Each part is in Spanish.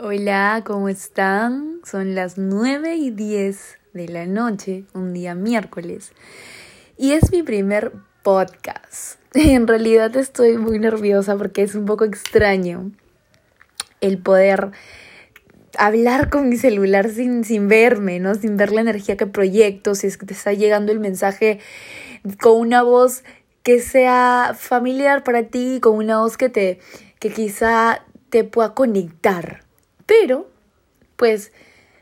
Hola, ¿cómo están? Son las 9 y 10 de la noche, un día miércoles. Y es mi primer podcast. En realidad estoy muy nerviosa porque es un poco extraño el poder hablar con mi celular sin, sin verme, ¿no? Sin ver la energía que proyecto, si es que te está llegando el mensaje con una voz que sea familiar para ti, con una voz que te que quizá te pueda conectar pero, pues,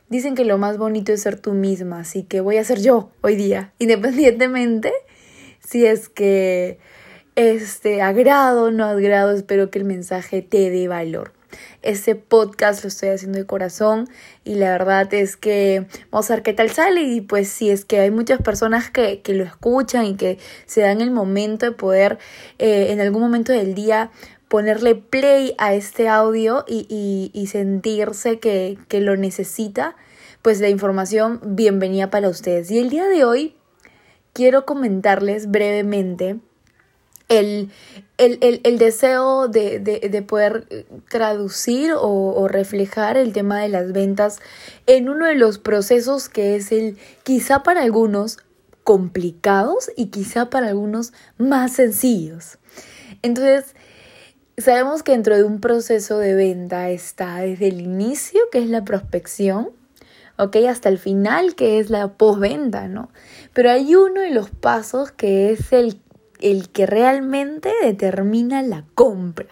dicen que lo más bonito es ser tú misma, así que voy a ser yo hoy día, independientemente si es que este agrado o no agrado, espero que el mensaje te dé valor. Este podcast lo estoy haciendo de corazón y la verdad es que vamos a ver qué tal sale y pues si es que hay muchas personas que, que lo escuchan y que se dan el momento de poder eh, en algún momento del día ponerle play a este audio y, y, sentirse que, que, lo necesita, pues la información bienvenida para ustedes. Y el día de hoy quiero comentarles brevemente el, el, el, el deseo de, de, de, poder traducir o, reflejar el tema de las ventas en uno de los procesos que es el quizá para algunos complicados y quizá para algunos más sencillos. Entonces, Sabemos que dentro de un proceso de venta está desde el inicio, que es la prospección, ¿ok? Hasta el final, que es la postventa, ¿no? Pero hay uno de los pasos que es el, el que realmente determina la compra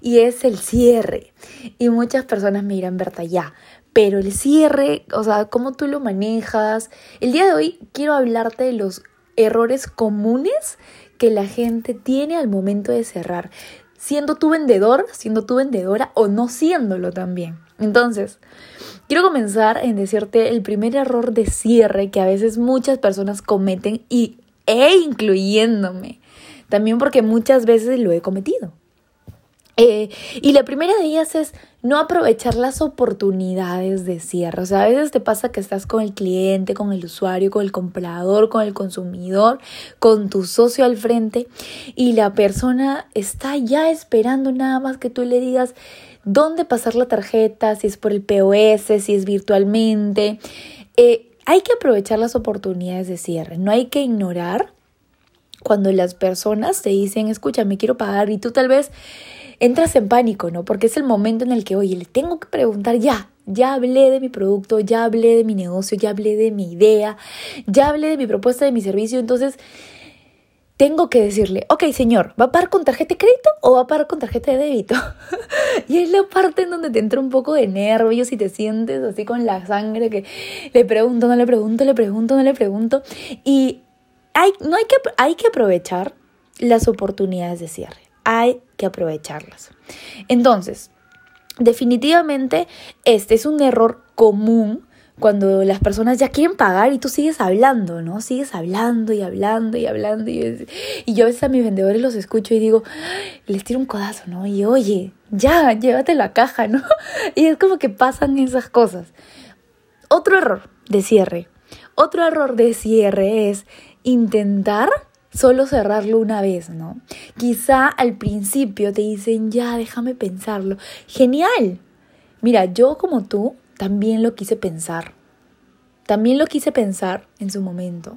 y es el cierre. Y muchas personas me dirán, Berta, ya, pero el cierre, o sea, ¿cómo tú lo manejas? El día de hoy quiero hablarte de los errores comunes que la gente tiene al momento de cerrar siendo tu vendedor, siendo tu vendedora o no siéndolo también. Entonces, quiero comenzar en decirte el primer error de cierre que a veces muchas personas cometen y e incluyéndome. También porque muchas veces lo he cometido. Eh, y la primera de ellas es no aprovechar las oportunidades de cierre. O sea, a veces te pasa que estás con el cliente, con el usuario, con el comprador, con el consumidor, con tu socio al frente y la persona está ya esperando nada más que tú le digas dónde pasar la tarjeta, si es por el POS, si es virtualmente. Eh, hay que aprovechar las oportunidades de cierre, no hay que ignorar cuando las personas te dicen, escucha, me quiero pagar y tú tal vez entras en pánico, ¿no? Porque es el momento en el que, oye, le tengo que preguntar ya, ya hablé de mi producto, ya hablé de mi negocio, ya hablé de mi idea, ya hablé de mi propuesta de mi servicio, entonces tengo que decirle, ok, señor, ¿va a pagar con tarjeta de crédito o va a pagar con tarjeta de débito? y es la parte en donde te entra un poco de nervios y te sientes así con la sangre que le pregunto, no le pregunto, le pregunto, no le pregunto. Y hay, no hay que, hay que aprovechar las oportunidades de cierre hay que aprovecharlas. Entonces, definitivamente este es un error común cuando las personas ya quieren pagar y tú sigues hablando, ¿no? Sigues hablando y hablando y hablando. Y, yo a veces a mis vendedores los escucho y digo, les tiro un codazo, ¿no? Y oye, ya, llévate la caja, ¿no? Y es como que pasan esas cosas. Otro error de cierre. Otro error de cierre es intentar solo cerrarlo una vez, ¿no? Quizá al principio te dicen, ya, déjame pensarlo. Genial. Mira, yo como tú también lo quise pensar. También lo quise pensar en su momento.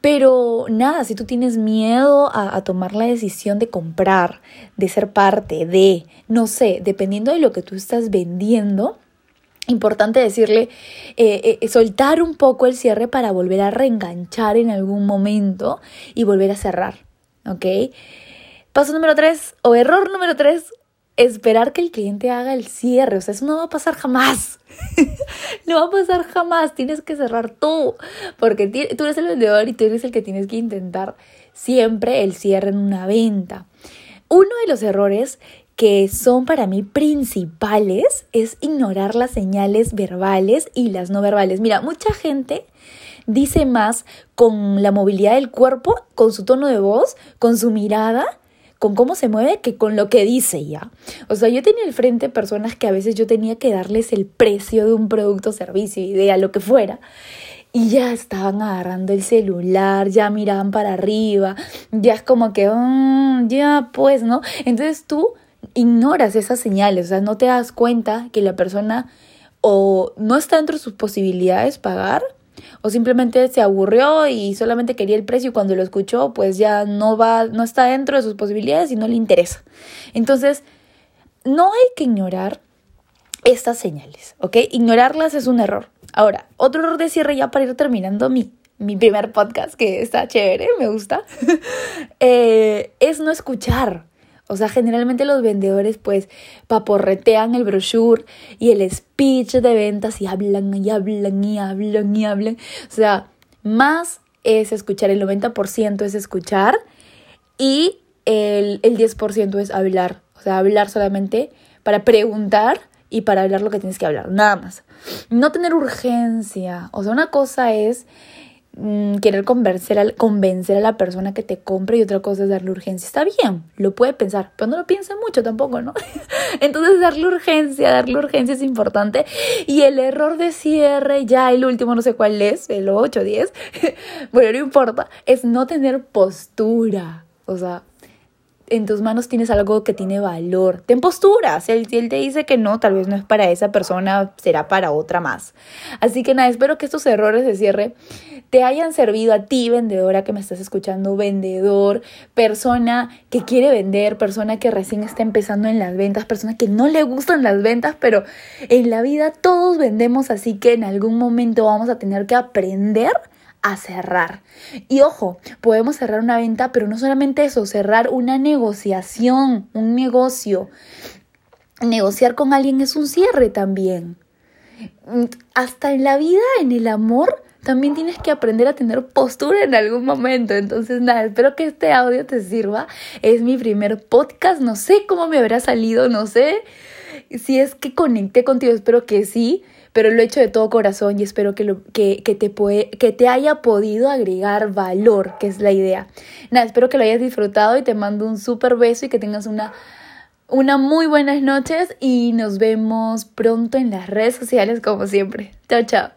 Pero nada, si tú tienes miedo a, tomar la decisión de comprar, de ser parte de, no sé, dependiendo de lo que tú estás vendiendo, Importante decirle, eh, eh, soltar un poco el cierre para volver a reenganchar en algún momento y volver a cerrar, ¿ok? Paso número tres, o error número tres, esperar que el cliente haga el cierre. O sea, eso no va a pasar jamás. no va a pasar jamás. Tienes que cerrar tú. Porque tú eres el vendedor y tú eres el que tienes que intentar siempre el cierre en una venta. Uno de los errores que son para mí principales es ignorar las señales verbales y las no verbales. Mira, mucha gente dice más con la movilidad del cuerpo, con su tono de voz, con su mirada, con cómo se mueve, que con lo que dice ya. O sea, yo tenía al frente personas que a veces yo tenía que darles el precio de un producto, servicio, idea, lo que fuera. Y ya estaban agarrando el celular, ya miraban para arriba, ya es como que, mm, ya pues, ¿no? Entonces tú ignoras esas señales, o sea, no te das cuenta que la persona o no está dentro de sus posibilidades pagar o simplemente se aburrió y solamente quería el precio y cuando lo escuchó pues ya no va no está dentro de sus posibilidades y no le interesa. Entonces, no hay que ignorar estas señales, ¿ok? Ignorarlas es un error. Ahora, otro error de cierre ya para ir terminando mi, mi primer podcast, que está chévere, me gusta, eh, es no escuchar. O sea, generalmente los vendedores pues paporretean el brochure y el speech de ventas y hablan y hablan y hablan y hablan. O sea, más es escuchar, el 90% es escuchar y el, el 10% es hablar. O sea, hablar solamente para preguntar y para hablar lo que tienes que hablar, nada más. No tener urgencia. O sea, una cosa es Mm, querer convencer a, convencer a la persona que te compre y otra cosa es darle urgencia. Está bien, lo puede pensar, pero no lo piense mucho tampoco, ¿no? Entonces darle urgencia, darle urgencia es importante. Y el error de cierre, ya el último no sé cuál es, el 8, 10, bueno, no importa, es no tener postura. O sea, en tus manos tienes algo que tiene valor. Ten postura. Si él, si él, te dice que no, tal vez no es para esa persona, será para otra más. Así que nada, espero que estos errores de cierre te hayan servido a ti, vendedora que me estás escuchando, vendedor, persona que quiere vender, persona que recién está empezando en las ventas, persona que no le gustan las ventas, pero en la vida todos vendemos, así que en algún momento vamos a tener que aprender a cerrar. Y ojo, podemos cerrar una venta, pero no solamente eso, cerrar una negociación, un negocio. Negociar con alguien es un cierre también. Hasta en la vida, en el amor, también tienes que aprender a tener postura en algún momento. Entonces, nada, espero que este audio te sirva. Es mi primer podcast, no sé cómo me habrá salido, no sé si es que conecté contigo, espero que sí pero lo he hecho de todo corazón y espero que, lo, que, que, te que te haya podido agregar valor, que es la idea. Nada, espero que lo hayas disfrutado y te mando un súper beso y que tengas una, una muy buenas noches y nos vemos pronto en las redes sociales como siempre. Chao, chao.